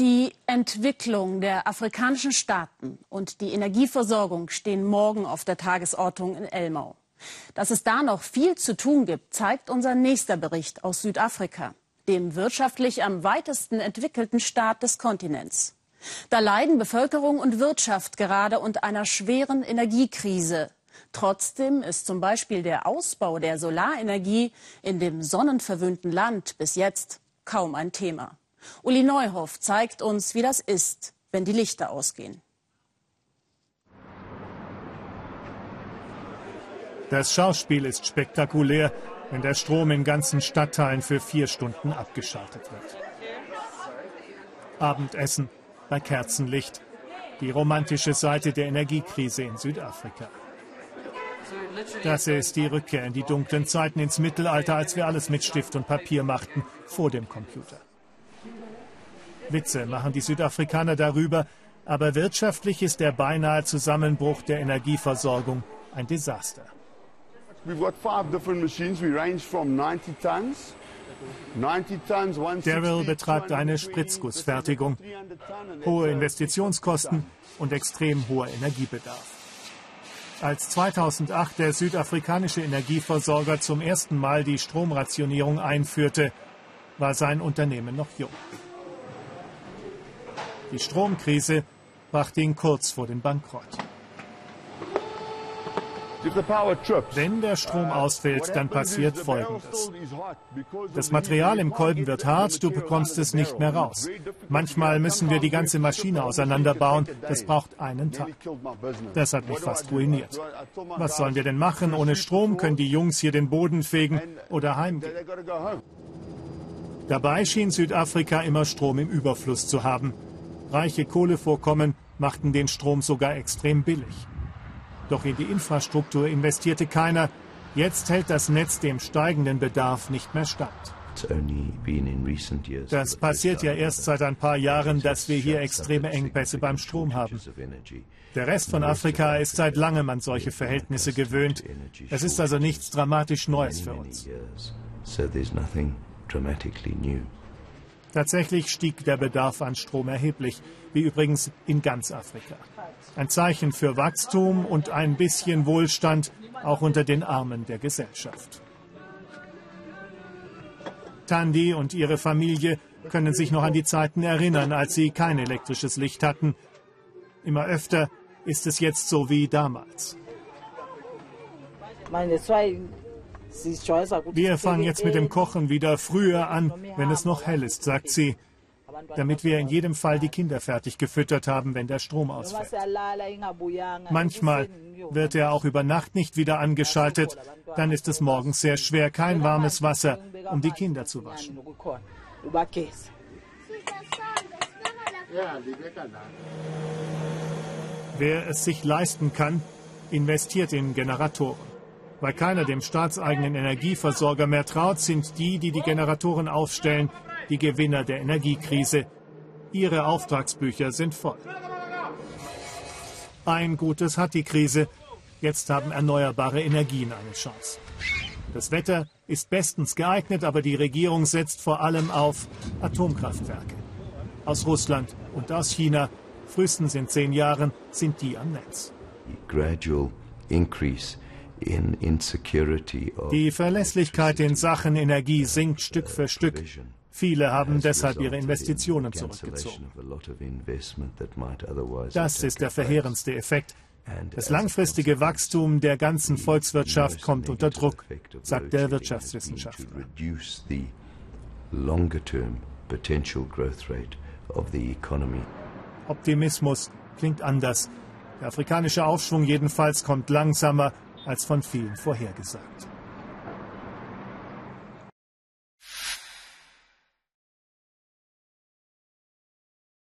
Die Entwicklung der afrikanischen Staaten und die Energieversorgung stehen morgen auf der Tagesordnung in Elmau. Dass es da noch viel zu tun gibt, zeigt unser nächster Bericht aus Südafrika, dem wirtschaftlich am weitesten entwickelten Staat des Kontinents. Da leiden Bevölkerung und Wirtschaft gerade unter einer schweren Energiekrise. Trotzdem ist zum Beispiel der Ausbau der Solarenergie in dem sonnenverwöhnten Land bis jetzt kaum ein Thema. Uli Neuhoff zeigt uns, wie das ist, wenn die Lichter ausgehen. Das Schauspiel ist spektakulär, wenn der Strom in ganzen Stadtteilen für vier Stunden abgeschaltet wird. Abendessen bei Kerzenlicht. Die romantische Seite der Energiekrise in Südafrika. Das ist die Rückkehr in die dunklen Zeiten ins Mittelalter, als wir alles mit Stift und Papier machten, vor dem Computer. Witze machen die Südafrikaner darüber, aber wirtschaftlich ist der beinahe Zusammenbruch der Energieversorgung ein Desaster. Daryl betreibt eine Spritzgussfertigung, hohe Investitionskosten und extrem hoher Energiebedarf. Als 2008 der südafrikanische Energieversorger zum ersten Mal die Stromrationierung einführte, war sein Unternehmen noch jung. Die Stromkrise brachte ihn kurz vor den Bankrott. Wenn der Strom ausfällt, dann passiert Folgendes. Das Material im Kolben wird hart, du bekommst es nicht mehr raus. Manchmal müssen wir die ganze Maschine auseinanderbauen. Das braucht einen Tag. Das hat mich fast ruiniert. Was sollen wir denn machen? Ohne Strom können die Jungs hier den Boden fegen oder heimgehen. Dabei schien Südafrika immer Strom im Überfluss zu haben. Reiche Kohlevorkommen machten den Strom sogar extrem billig. Doch in die Infrastruktur investierte keiner. Jetzt hält das Netz dem steigenden Bedarf nicht mehr stand. Das passiert ja erst seit ein paar Jahren, dass wir hier extreme Engpässe beim Strom haben. Der Rest von Afrika ist seit langem an solche Verhältnisse gewöhnt. Es ist also nichts dramatisch Neues für uns. Tatsächlich stieg der Bedarf an Strom erheblich, wie übrigens in ganz Afrika. Ein Zeichen für Wachstum und ein bisschen Wohlstand auch unter den Armen der Gesellschaft. Tandi und ihre Familie können sich noch an die Zeiten erinnern, als sie kein elektrisches Licht hatten. Immer öfter ist es jetzt so wie damals. Meine zwei wir fangen jetzt mit dem Kochen wieder früher an, wenn es noch hell ist, sagt sie, damit wir in jedem Fall die Kinder fertig gefüttert haben, wenn der Strom ausfällt. Manchmal wird er auch über Nacht nicht wieder angeschaltet, dann ist es morgens sehr schwer, kein warmes Wasser, um die Kinder zu waschen. Wer es sich leisten kann, investiert in Generatoren. Weil keiner dem staatseigenen Energieversorger mehr traut, sind die, die die Generatoren aufstellen, die Gewinner der Energiekrise. Ihre Auftragsbücher sind voll. Ein Gutes hat die Krise. Jetzt haben erneuerbare Energien eine Chance. Das Wetter ist bestens geeignet, aber die Regierung setzt vor allem auf Atomkraftwerke. Aus Russland und aus China, frühestens in zehn Jahren, sind die am Netz. Gradual increase die Verlässlichkeit in Sachen Energie sinkt Stück für Stück. Viele haben deshalb ihre Investitionen zurückgezogen. Das ist der verheerendste Effekt. Das langfristige Wachstum der ganzen Volkswirtschaft kommt unter Druck, sagt der Wirtschaftswissenschaftler. Optimismus klingt anders. Der afrikanische Aufschwung jedenfalls kommt langsamer als von vielen vorhergesagt.